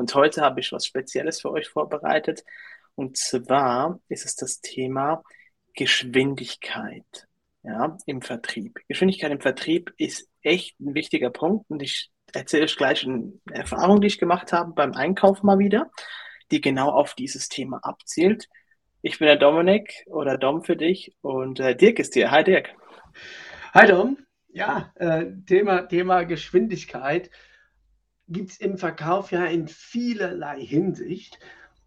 und heute habe ich was Spezielles für euch vorbereitet. Und zwar ist es das Thema Geschwindigkeit ja, im Vertrieb. Geschwindigkeit im Vertrieb ist echt ein wichtiger Punkt. Und ich erzähle euch gleich eine Erfahrung, die ich gemacht habe beim Einkauf mal wieder, die genau auf dieses Thema abzielt. Ich bin der Dominik oder Dom für dich und äh, Dirk ist hier. Hi Dirk. Hi Dom. Ja, äh, Thema, Thema Geschwindigkeit gibt es im Verkauf ja in vielerlei Hinsicht.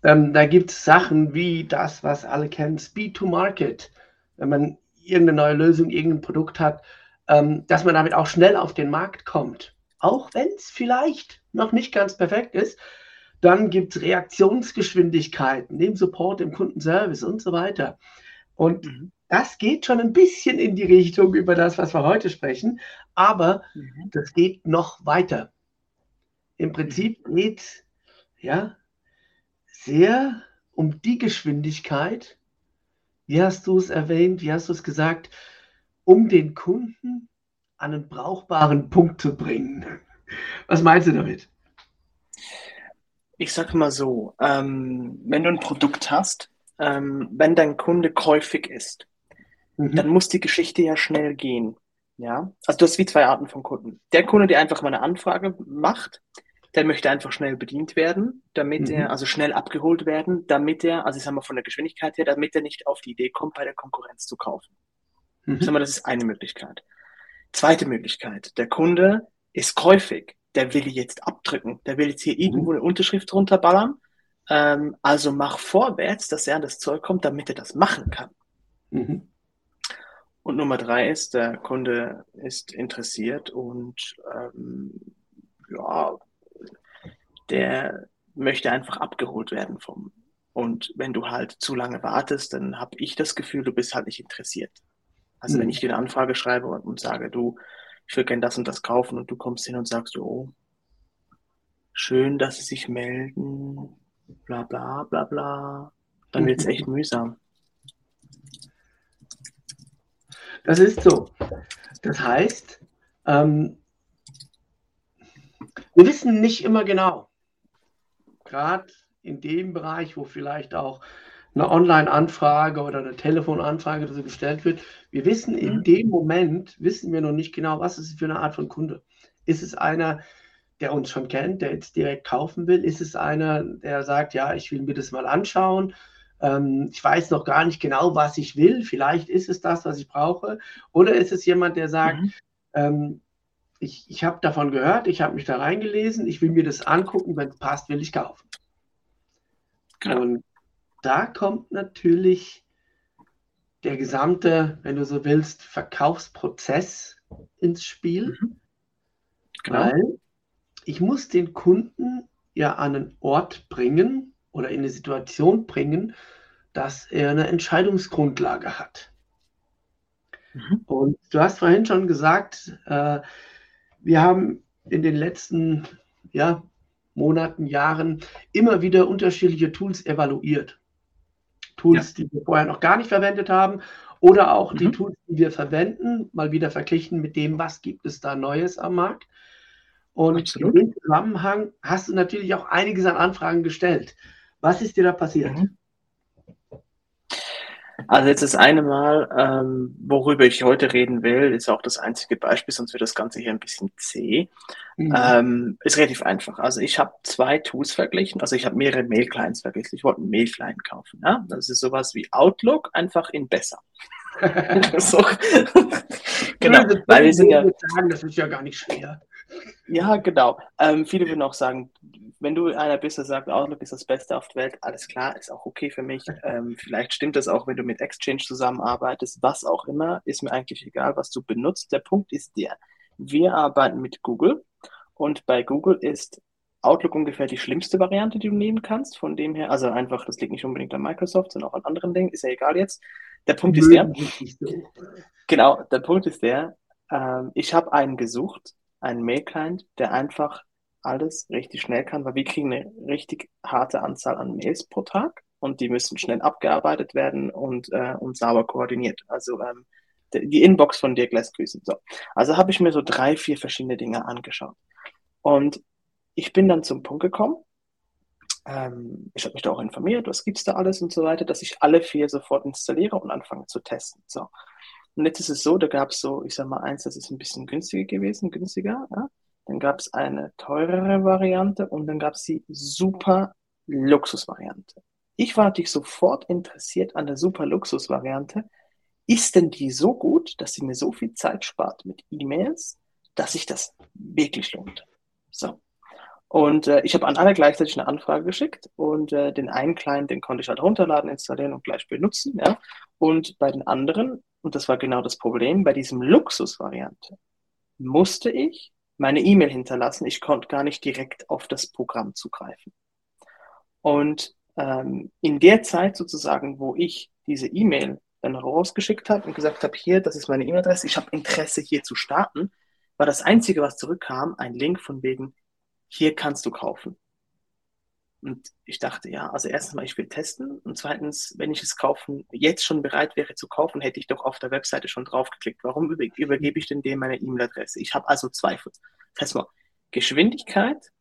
Ähm, da gibt es Sachen wie das, was alle kennen, Speed to Market. Wenn man irgendeine neue Lösung, irgendein Produkt hat, ähm, dass man damit auch schnell auf den Markt kommt. Auch wenn es vielleicht noch nicht ganz perfekt ist. Dann gibt es Reaktionsgeschwindigkeiten, den Support im Kundenservice und so weiter. Und mhm. das geht schon ein bisschen in die Richtung über das, was wir heute sprechen, aber mhm. das geht noch weiter. Im Prinzip geht es ja sehr um die Geschwindigkeit, wie hast du es erwähnt, wie hast du es gesagt, um den Kunden an einen brauchbaren Punkt zu bringen. Was meinst du damit? Ich sage mal so, ähm, wenn du ein Produkt hast, ähm, wenn dein Kunde käufig ist, mhm. dann muss die Geschichte ja schnell gehen. Ja, also du hast wie zwei Arten von Kunden. Der Kunde, der einfach mal eine Anfrage macht, der möchte einfach schnell bedient werden, damit mhm. er, also schnell abgeholt werden, damit er, also ich sag mal von der Geschwindigkeit her, damit er nicht auf die Idee kommt, bei der Konkurrenz zu kaufen. Mhm. Ich sag mal, das ist eine Möglichkeit. Zweite Möglichkeit, der Kunde ist käufig, der will jetzt abdrücken, der will jetzt hier irgendwo mhm. eine Unterschrift drunter ballern, ähm, also mach vorwärts, dass er an das Zeug kommt, damit er das machen kann. Mhm. Und Nummer drei ist, der Kunde ist interessiert und ähm, ja, der möchte einfach abgeholt werden vom. Und wenn du halt zu lange wartest, dann habe ich das Gefühl, du bist halt nicht interessiert. Also mhm. wenn ich dir eine Anfrage schreibe und, und sage, du, ich würde gerne das und das kaufen und du kommst hin und sagst, oh, schön, dass sie sich melden, bla bla bla bla, dann wird es echt mühsam. Das ist so. Das heißt, ähm, wir wissen nicht immer genau, gerade in dem Bereich, wo vielleicht auch eine Online-Anfrage oder eine Telefonanfrage oder so gestellt wird, wir wissen in mhm. dem Moment, wissen wir noch nicht genau, was ist es für eine Art von Kunde. Ist es einer, der uns schon kennt, der jetzt direkt kaufen will? Ist es einer, der sagt, ja, ich will mir das mal anschauen? Ähm, ich weiß noch gar nicht genau, was ich will. Vielleicht ist es das, was ich brauche. Oder ist es jemand, der sagt, mhm. ähm, ich, ich habe davon gehört, ich habe mich da reingelesen, ich will mir das angucken, wenn es passt, will ich kaufen. Genau. Und da kommt natürlich der gesamte, wenn du so willst, Verkaufsprozess ins Spiel. Mhm. Genau. Weil ich muss den Kunden ja an einen Ort bringen oder in eine Situation bringen, dass er eine Entscheidungsgrundlage hat. Mhm. Und du hast vorhin schon gesagt, äh, wir haben in den letzten ja, Monaten, Jahren immer wieder unterschiedliche Tools evaluiert. Tools, ja. die wir vorher noch gar nicht verwendet haben oder auch mhm. die Tools, die wir verwenden, mal wieder verglichen mit dem, was gibt es da Neues am Markt. Und Absolut. in dem Zusammenhang hast du natürlich auch einiges an Anfragen gestellt. Was ist dir da passiert? Mhm. Also jetzt das eine Mal, ähm, worüber ich heute reden will, ist auch das einzige Beispiel, sonst wird das Ganze hier ein bisschen zäh. Mhm. Ähm, ist relativ einfach. Also ich habe zwei Tools verglichen, also ich habe mehrere Mail-Clients verglichen. Ich wollte einen Mail-Client kaufen. Ja? Das ist sowas wie Outlook, einfach in besser. so. genau, weil wir sind ja... Sagen, das ist ja gar nicht schwer. Ja, genau. Ähm, viele würden auch sagen, wenn du einer bist, der sagt, Outlook ist das Beste auf der Welt, alles klar, ist auch okay für mich. Ähm, vielleicht stimmt das auch, wenn du mit Exchange zusammenarbeitest, was auch immer, ist mir eigentlich egal, was du benutzt. Der Punkt ist der, wir arbeiten mit Google und bei Google ist Outlook ungefähr die schlimmste Variante, die du nehmen kannst. Von dem her, also einfach, das liegt nicht unbedingt an Microsoft, sondern auch an anderen Dingen, ist ja egal jetzt. Der Punkt ist der, genau, der Punkt ist der, ähm, ich habe einen gesucht, einen Mail-Client, der einfach alles richtig schnell kann, weil wir kriegen eine richtig harte Anzahl an Mails pro Tag und die müssen schnell abgearbeitet werden und, äh, und sauber koordiniert. Also ähm, die Inbox von Dirk lässt grüßen. So. Also habe ich mir so drei, vier verschiedene Dinge angeschaut. Und ich bin dann zum Punkt gekommen, ähm, ich habe mich da auch informiert, was gibt es da alles und so weiter, dass ich alle vier sofort installiere und anfange zu testen. So. Und jetzt ist es so, da gab es so, ich sag mal, eins, das ist ein bisschen günstiger gewesen, günstiger. Ja? Dann gab es eine teurere Variante und dann gab es die super Luxus-Variante. Ich war natürlich sofort interessiert an der super Luxus-Variante. Ist denn die so gut, dass sie mir so viel Zeit spart mit E-Mails, dass sich das wirklich lohnt? So. Und äh, ich habe an alle gleichzeitig eine Anfrage geschickt und äh, den einen Client, den konnte ich halt runterladen, installieren und gleich benutzen. Ja? Und bei den anderen, und das war genau das Problem, bei diesem Luxus-Variante musste ich meine E-Mail hinterlassen. Ich konnte gar nicht direkt auf das Programm zugreifen. Und ähm, in der Zeit sozusagen, wo ich diese E-Mail dann rausgeschickt habe und gesagt habe, hier, das ist meine E-Mail-Adresse, ich habe Interesse hier zu starten, war das Einzige, was zurückkam, ein Link von wegen, hier kannst du kaufen. Und ich dachte, ja, also erstens mal, ich will testen. Und zweitens, wenn ich es kaufen, jetzt schon bereit wäre zu kaufen, hätte ich doch auf der Webseite schon draufgeklickt. Warum über, übergebe ich denn dem meine E-Mail-Adresse? Ich habe also Zweifel. Das heißt mal, Geschwindigkeit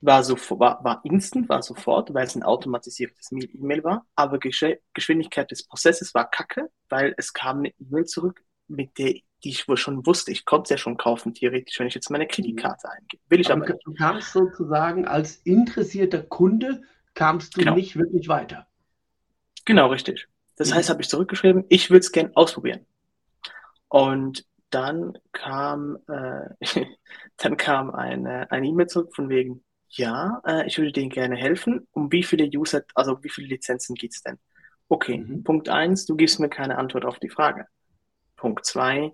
war, so, war, war instant, war sofort, weil es ein automatisiertes E-Mail war. Aber Gesch Geschwindigkeit des Prozesses war kacke, weil es kam eine E-Mail zurück, mit der die ich wohl schon wusste. Ich konnte es ja schon kaufen, theoretisch, wenn ich jetzt meine Kreditkarte eingebe. Will ich aber, aber nicht. Du kamst sozusagen als interessierter Kunde, kamst du genau. nicht wirklich weiter. Genau, richtig. Das mhm. heißt, habe ich zurückgeschrieben, ich würde es gerne ausprobieren. Und dann kam, äh, dann kam eine eine E-Mail zurück von wegen, ja, äh, ich würde denen gerne helfen. Um wie viele User, also wie viele Lizenzen geht es denn? Okay, mhm. Punkt eins, du gibst mir keine Antwort auf die Frage. Punkt zwei,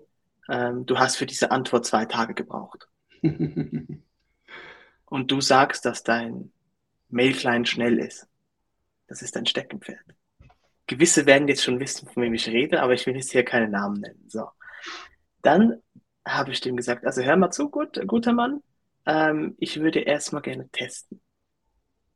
ähm, du hast für diese Antwort zwei Tage gebraucht. und du sagst, dass dein Mail-Client schnell ist. Das ist dein Steckenpferd. Gewisse werden jetzt schon wissen, von wem ich rede, aber ich will jetzt hier keine Namen nennen. So. Dann habe ich dem gesagt, also hör mal zu, gut, guter Mann, ähm, ich würde erstmal gerne testen.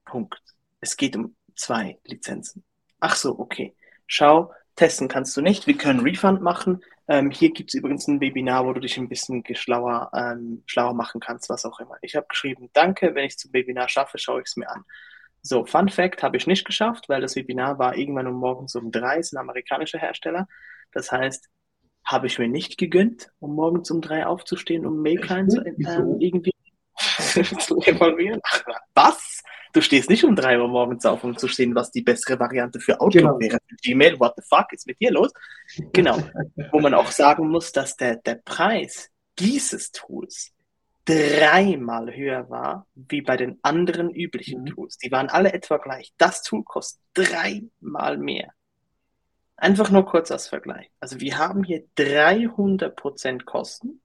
Punkt. Es geht um zwei Lizenzen. Ach so, okay. Schau, testen kannst du nicht. Wir können Refund machen. Ähm, hier gibt es übrigens ein Webinar, wo du dich ein bisschen schlauer, ähm, schlauer machen kannst, was auch immer. Ich habe geschrieben, danke, wenn ich zum Webinar schaffe, schaue ich es mir an. So, Fun Fact habe ich nicht geschafft, weil das Webinar war irgendwann um morgens um drei, ist ein amerikanischer Hersteller. Das heißt, habe ich mir nicht gegönnt, um morgens um drei aufzustehen, um Mail-Client ähm, irgendwie zu evaluieren. Was? Du stehst nicht um drei Uhr morgens auf, um zu sehen, was die bessere Variante für Outlook genau. wäre. Gmail, what the fuck ist mit dir los? Genau. Wo man auch sagen muss, dass der, der Preis dieses Tools dreimal höher war wie bei den anderen üblichen mhm. Tools. Die waren alle etwa gleich. Das Tool kostet dreimal mehr. Einfach nur kurz als Vergleich. Also wir haben hier 300% Kosten,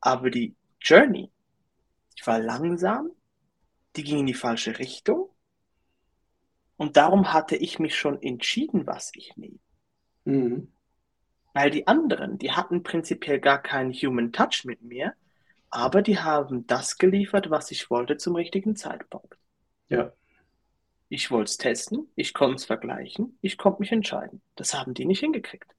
aber die Journey, die war langsam, die ging in die falsche Richtung. Und darum hatte ich mich schon entschieden, was ich nehme. Mhm. Weil die anderen, die hatten prinzipiell gar keinen Human Touch mit mir, aber die haben das geliefert, was ich wollte zum richtigen Zeitpunkt. Ja. Ich wollte es testen, ich konnte es vergleichen, ich konnte mich entscheiden. Das haben die nicht hingekriegt.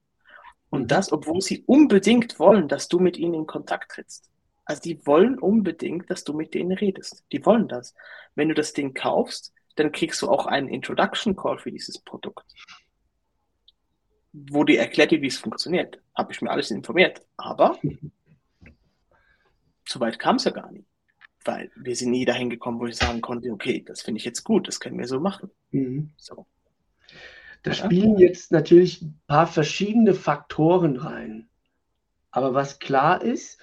Und mhm. das, obwohl sie unbedingt wollen, dass du mit ihnen in Kontakt trittst. Also die wollen unbedingt, dass du mit denen redest. Die wollen das. Wenn du das Ding kaufst, dann kriegst du auch einen Introduction Call für dieses Produkt. Wo die erklärt dir, wie es funktioniert. Habe ich mir alles informiert. Aber so weit kam es ja gar nicht. Weil wir sind nie dahin gekommen, wo ich sagen konnte, okay, das finde ich jetzt gut, das können wir so machen. Mhm. So. Da spielen jetzt natürlich ein paar verschiedene Faktoren rein. Aber was klar ist,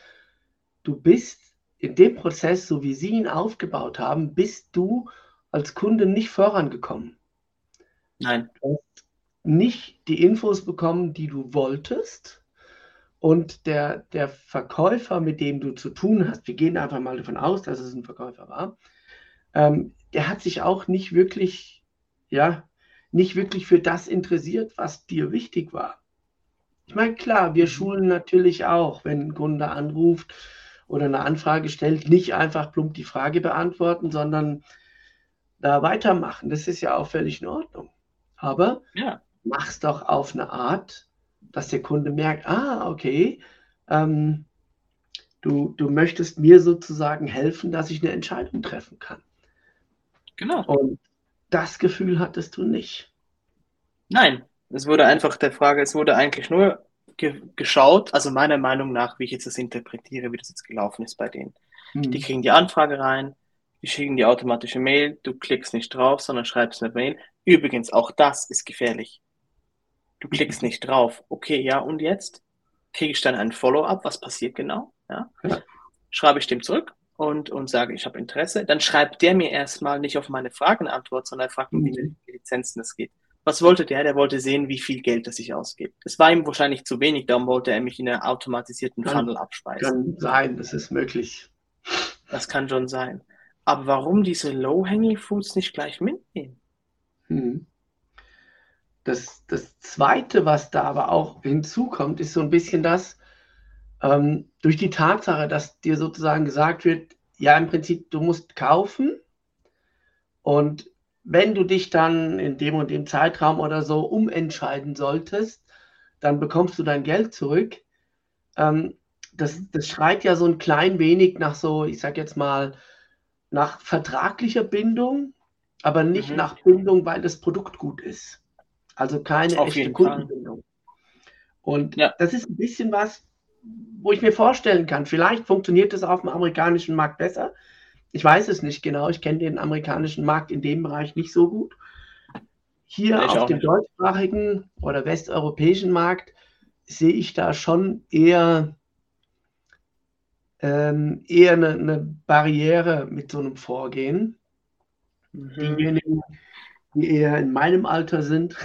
du bist in dem Prozess, so wie sie ihn aufgebaut haben, bist du als Kunde nicht vorangekommen. Nein. Du hast nicht die Infos bekommen, die du wolltest. Und der, der Verkäufer, mit dem du zu tun hast, wir gehen einfach mal davon aus, dass es ein Verkäufer war, ähm, der hat sich auch nicht wirklich, ja, nicht wirklich für das interessiert, was dir wichtig war. Ich meine, klar, wir mhm. schulen natürlich auch, wenn ein Kunde anruft oder eine Anfrage stellt, nicht einfach plump die Frage beantworten, sondern da weitermachen. Das ist ja auch völlig in Ordnung. Aber ja. mach's doch auf eine Art, dass der Kunde merkt, ah, okay, ähm, du, du möchtest mir sozusagen helfen, dass ich eine Entscheidung treffen kann. Genau. Und das Gefühl hattest du nicht. Nein, es wurde einfach der Frage, es wurde eigentlich nur ge geschaut, also meiner Meinung nach, wie ich jetzt das interpretiere, wie das jetzt gelaufen ist bei denen. Mhm. Die kriegen die Anfrage rein, die schicken die automatische Mail, du klickst nicht drauf, sondern schreibst eine Mail. Übrigens, auch das ist gefährlich. Du klickst nicht drauf. Okay, ja, und jetzt? Kriege ich dann ein Follow-up? Was passiert genau? Ja. ja. Schreibe ich dem zurück und, und sage, ich habe Interesse. Dann schreibt der mir erstmal nicht auf meine Fragen Antwort, sondern er fragt mich, mhm. wie Lizenzen es geht. Was wollte der? Der wollte sehen, wie viel Geld das ich ausgebe. Es war ihm wahrscheinlich zu wenig, darum wollte er mich in einer automatisierten kann, Funnel abspeisen. Kann sein, das ist möglich. Das kann schon sein. Aber warum diese Low-Hanging Fruits nicht gleich mitnehmen? Hm. Das, das Zweite, was da aber auch hinzukommt, ist so ein bisschen das, ähm, durch die Tatsache, dass dir sozusagen gesagt wird, ja, im Prinzip, du musst kaufen und wenn du dich dann in dem und dem Zeitraum oder so umentscheiden solltest, dann bekommst du dein Geld zurück. Ähm, das, das schreit ja so ein klein wenig nach so, ich sag jetzt mal, nach vertraglicher Bindung, aber nicht mhm. nach Bindung, weil das Produkt gut ist. Also keine Auf echte Kundenbindung. Und ja. das ist ein bisschen was, wo ich mir vorstellen kann, vielleicht funktioniert das auf dem amerikanischen Markt besser. Ich weiß es nicht genau. Ich kenne den amerikanischen Markt in dem Bereich nicht so gut. Hier ich auf dem nicht. deutschsprachigen oder westeuropäischen Markt sehe ich da schon eher, ähm, eher eine, eine, Barriere mit so einem Vorgehen. Mhm. Diejenigen, die eher in meinem Alter sind,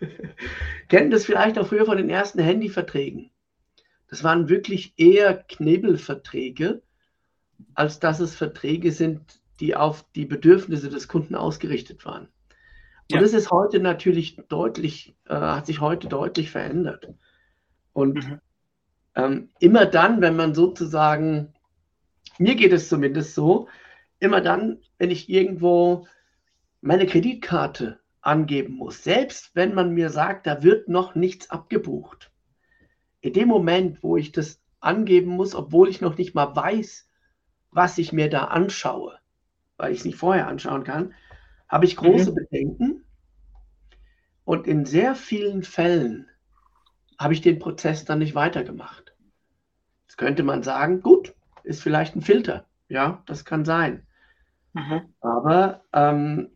kennen das vielleicht auch früher von den ersten Handyverträgen. Das waren wirklich eher Knebelverträge, als dass es Verträge sind, die auf die Bedürfnisse des Kunden ausgerichtet waren. Und ja. das ist heute natürlich deutlich, äh, hat sich heute deutlich verändert. Und mhm. ähm, immer dann, wenn man sozusagen, mir geht es zumindest so, immer dann, wenn ich irgendwo meine Kreditkarte angeben muss, selbst wenn man mir sagt, da wird noch nichts abgebucht, in dem Moment, wo ich das angeben muss, obwohl ich noch nicht mal weiß, was ich mir da anschaue, weil ich es nicht vorher anschauen kann, habe ich große mhm. Bedenken. Und in sehr vielen Fällen habe ich den Prozess dann nicht weitergemacht. Jetzt könnte man sagen, gut, ist vielleicht ein Filter. Ja, das kann sein. Mhm. Aber ähm,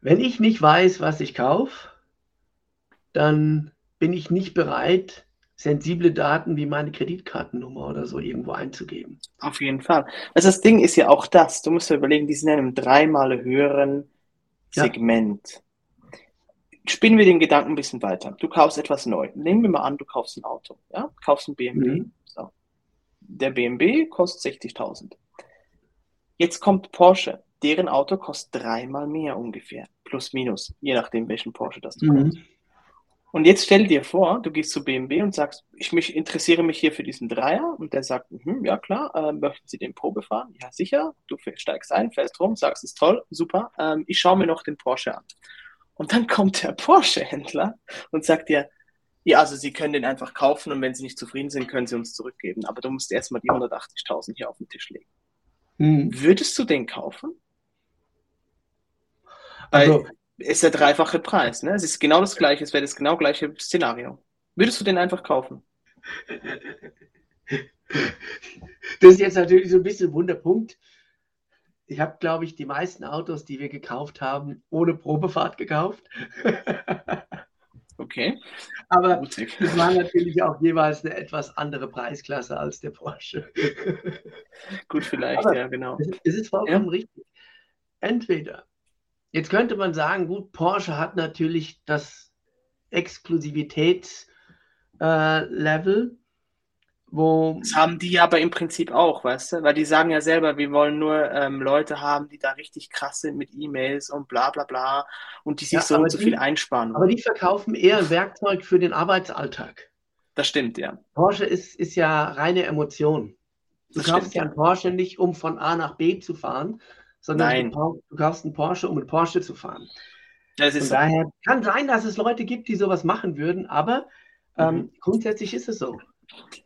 wenn ich nicht weiß, was ich kaufe, dann bin ich nicht bereit, sensible Daten wie meine Kreditkartennummer oder so irgendwo einzugeben. Auf jeden Fall. Also das Ding ist ja auch das, du musst dir überlegen, die sind in einem dreimal höheren Segment. Ja. Spinnen wir den Gedanken ein bisschen weiter. Du kaufst etwas neu. Nehmen wir mal an, du kaufst ein Auto. Ja? Kaufst ein BMW. Mhm. So. Der BMW kostet 60.000. Jetzt kommt Porsche. Deren Auto kostet dreimal mehr ungefähr. Plus, minus. Je nachdem, welchen Porsche das du mhm. kaufst. Und jetzt stell dir vor, du gehst zu BMW und sagst, ich mich, interessiere mich hier für diesen Dreier. Und der sagt, hm, ja klar, äh, möchten Sie den Probe fahren? Ja, sicher. Du steigst ein, fährst rum, sagst, ist toll, super. Ähm, ich schaue mir noch den Porsche an. Und dann kommt der Porsche-Händler und sagt dir, ja, also Sie können den einfach kaufen und wenn Sie nicht zufrieden sind, können Sie uns zurückgeben. Aber du musst erstmal die 180.000 hier auf den Tisch legen. Hm. Würdest du den kaufen? Also, ist der dreifache Preis. Ne? Es ist genau das gleiche, es wäre das genau gleiche Szenario. Würdest du den einfach kaufen? Das ist jetzt natürlich so ein bisschen ein Wunderpunkt. Ich habe, glaube ich, die meisten Autos, die wir gekauft haben, ohne Probefahrt gekauft. Okay. Aber es war natürlich auch jeweils eine etwas andere Preisklasse als der Porsche. Gut, vielleicht, Aber ja, genau. Es ist vollkommen ja. richtig. Entweder Jetzt könnte man sagen, gut, Porsche hat natürlich das Exklusivitätslevel, äh, wo. Das haben die aber im Prinzip auch, weißt du? Weil die sagen ja selber, wir wollen nur ähm, Leute haben, die da richtig krass sind mit E-Mails und bla bla bla und die sich ja, so und so viel einsparen. Aber die verkaufen eher Werkzeug für den Arbeitsalltag. Das stimmt, ja. Porsche ist, ist ja reine Emotion. Du das kaufst ja einen Porsche nicht, um von A nach B zu fahren, sondern Nein. Du, du kaufst einen Porsche, um einen Porsche zu fahren. Das ist Von daher kann sein, dass es Leute gibt, die sowas machen würden, aber ähm, mhm. grundsätzlich ist es so.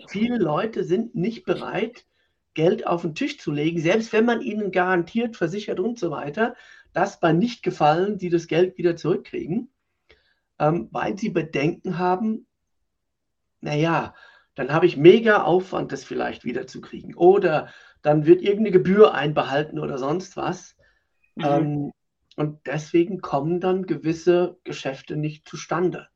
Viele Leute sind nicht bereit, Geld auf den Tisch zu legen, selbst wenn man ihnen garantiert, versichert und so weiter, dass bei Nichtgefallen sie das Geld wieder zurückkriegen, ähm, weil sie Bedenken haben, naja, dann habe ich mega Aufwand, das vielleicht wiederzukriegen. Oder dann wird irgendeine Gebühr einbehalten oder sonst was. Mhm. Ähm, und deswegen kommen dann gewisse Geschäfte nicht zustande.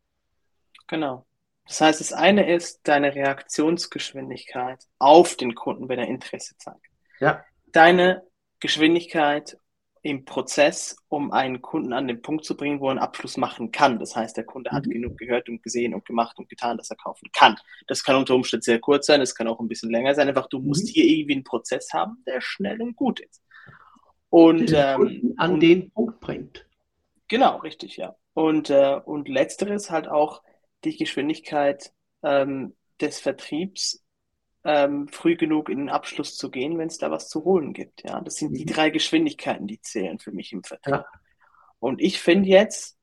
Genau. Das heißt, das eine ist deine Reaktionsgeschwindigkeit auf den Kunden, wenn er Interesse zeigt. Ja. Deine Geschwindigkeit im Prozess, um einen Kunden an den Punkt zu bringen, wo er einen Abschluss machen kann. Das heißt, der Kunde hat mhm. genug gehört und gesehen und gemacht und getan, dass er kaufen kann. Das kann unter Umständen sehr kurz sein, es kann auch ein bisschen länger sein. Einfach, du mhm. musst hier irgendwie einen Prozess haben, der schnell und gut ist. Und ähm, an und, den Punkt bringt. Genau, richtig, ja. Und, äh, und letzteres halt auch die Geschwindigkeit ähm, des Vertriebs ähm, früh genug in den Abschluss zu gehen, wenn es da was zu holen gibt. Ja, das sind die mhm. drei Geschwindigkeiten, die zählen für mich im Vertrieb. Ja. Und ich finde jetzt,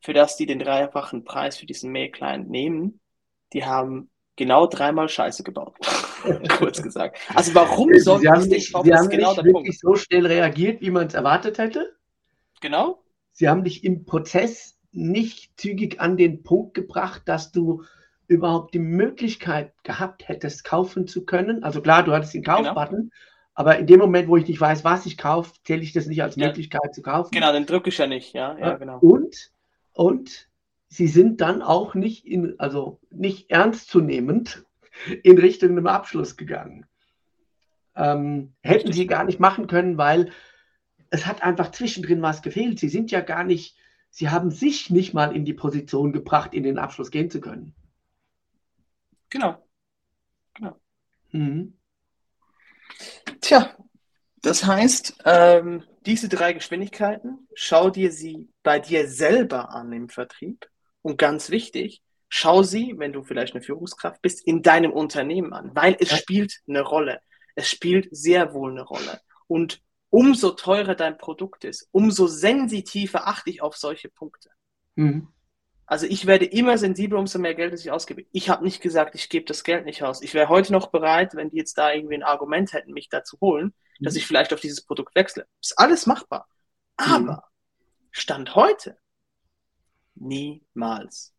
für das die den dreifachen Preis für diesen Mail-Client nehmen, die haben genau dreimal Scheiße gebaut. Kurz gesagt. Also warum soll haben nicht, Sie haben genau nicht wirklich Punkt. so schnell reagiert, wie man es erwartet hätte? Genau. Sie haben dich im Prozess nicht zügig an den Punkt gebracht, dass du überhaupt die Möglichkeit gehabt hättest, kaufen zu können. Also klar, du hattest den genau. Kaufbutton, genau. aber in dem Moment, wo ich nicht weiß, was ich kaufe, zähle ich das nicht als ja. Möglichkeit zu kaufen. Genau, den drücke ich ja nicht, ja, ja, genau. Und, und sie sind dann auch nicht in, also nicht ernstzunehmend in Richtung einem Abschluss gegangen. Ähm, hätten sie gar nicht machen können, weil es hat einfach zwischendrin was gefehlt. Sie sind ja gar nicht, sie haben sich nicht mal in die Position gebracht, in den Abschluss gehen zu können. Genau. genau. Mhm. Tja, das heißt, ähm, diese drei Geschwindigkeiten, schau dir sie bei dir selber an im Vertrieb. Und ganz wichtig, schau sie, wenn du vielleicht eine Führungskraft bist, in deinem Unternehmen an, weil es spielt eine Rolle. Es spielt sehr wohl eine Rolle. Und umso teurer dein Produkt ist, umso sensitiver achte ich auf solche Punkte. Mhm. Also ich werde immer sensibler, umso mehr Geld ich ausgebe. Ich habe nicht gesagt, ich gebe das Geld nicht aus. Ich wäre heute noch bereit, wenn die jetzt da irgendwie ein Argument hätten, mich da zu holen, mhm. dass ich vielleicht auf dieses Produkt wechsle. Ist alles machbar. Aber mhm. Stand heute niemals.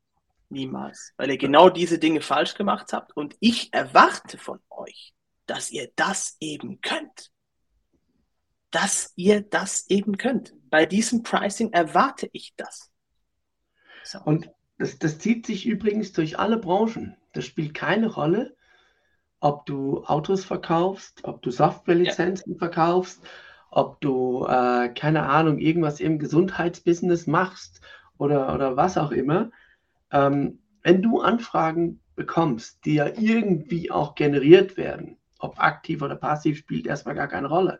Niemals. Weil ihr genau diese Dinge falsch gemacht habt und ich erwarte von euch, dass ihr das eben könnt. Dass ihr das eben könnt. Bei diesem Pricing erwarte ich das. So. Und das, das zieht sich übrigens durch alle Branchen. Das spielt keine Rolle, ob du Autos verkaufst, ob du Softwarelizenzen ja. verkaufst, ob du, äh, keine Ahnung, irgendwas im Gesundheitsbusiness machst oder, oder was auch immer. Ähm, wenn du Anfragen bekommst, die ja irgendwie auch generiert werden, ob aktiv oder passiv, spielt erstmal gar keine Rolle,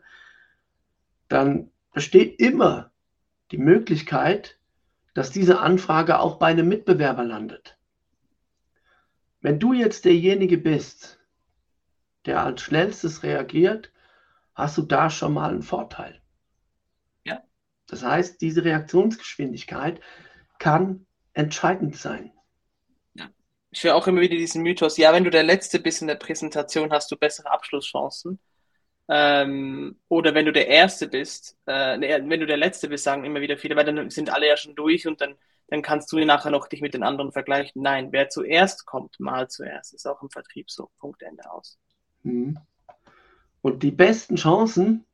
dann besteht immer die Möglichkeit, dass diese Anfrage auch bei einem Mitbewerber landet. Wenn du jetzt derjenige bist, der als schnellstes reagiert, hast du da schon mal einen Vorteil. Ja. Das heißt, diese Reaktionsgeschwindigkeit kann entscheidend sein. Ja. Ich höre auch immer wieder diesen Mythos, ja, wenn du der Letzte bist in der Präsentation, hast du bessere Abschlusschancen. Ähm, oder wenn du der Erste bist, äh, wenn du der Letzte bist, sagen immer wieder viele, weil dann sind alle ja schon durch und dann, dann kannst du nachher noch dich mit den anderen vergleichen. Nein, wer zuerst kommt, mal zuerst. Ist auch im Vertrieb so. Punkt Ende aus. Mhm. Und die besten Chancen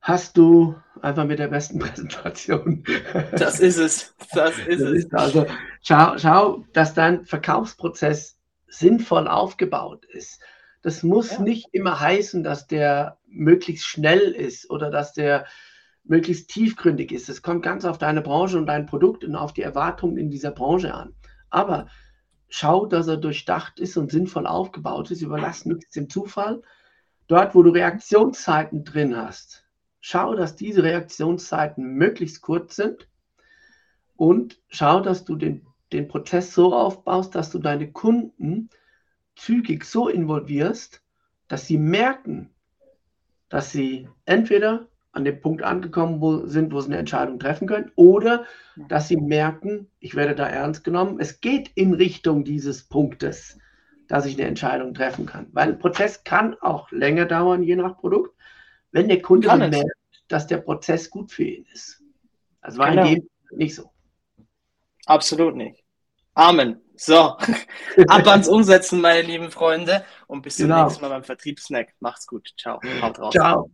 hast du einfach mit der besten Präsentation. Das ist es. Das ist das es. Ist also schau, schau, dass dein Verkaufsprozess sinnvoll aufgebaut ist. Das muss ja. nicht immer heißen, dass der möglichst schnell ist oder dass der möglichst tiefgründig ist. Es kommt ganz auf deine Branche und dein Produkt und auf die Erwartungen in dieser Branche an. Aber schau, dass er durchdacht ist und sinnvoll aufgebaut ist. Überlass nichts dem Zufall. Dort, wo du Reaktionszeiten drin hast, schau, dass diese Reaktionszeiten möglichst kurz sind und schau, dass du den, den Prozess so aufbaust, dass du deine Kunden zügig so involvierst, dass sie merken, dass sie entweder an dem Punkt angekommen wo, sind, wo sie eine Entscheidung treffen können, oder dass sie merken, ich werde da ernst genommen, es geht in Richtung dieses Punktes, dass ich eine Entscheidung treffen kann. Weil ein Prozess kann auch länger dauern, je nach Produkt, wenn der Kunde merkt, dass der Prozess gut für ihn ist. Also war genau. in dem nicht so. Absolut nicht. Amen. So, ab ans Umsetzen, meine lieben Freunde. Und bis zum genau. nächsten Mal beim Vertriebssnack. Macht's gut. Ciao. Haut raus. Ciao.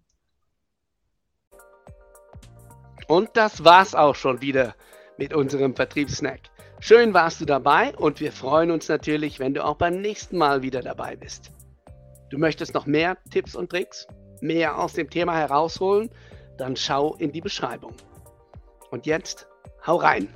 Und das war's auch schon wieder mit unserem Vertriebssnack. Schön warst du dabei und wir freuen uns natürlich, wenn du auch beim nächsten Mal wieder dabei bist. Du möchtest noch mehr Tipps und Tricks, mehr aus dem Thema herausholen? Dann schau in die Beschreibung. Und jetzt, hau rein!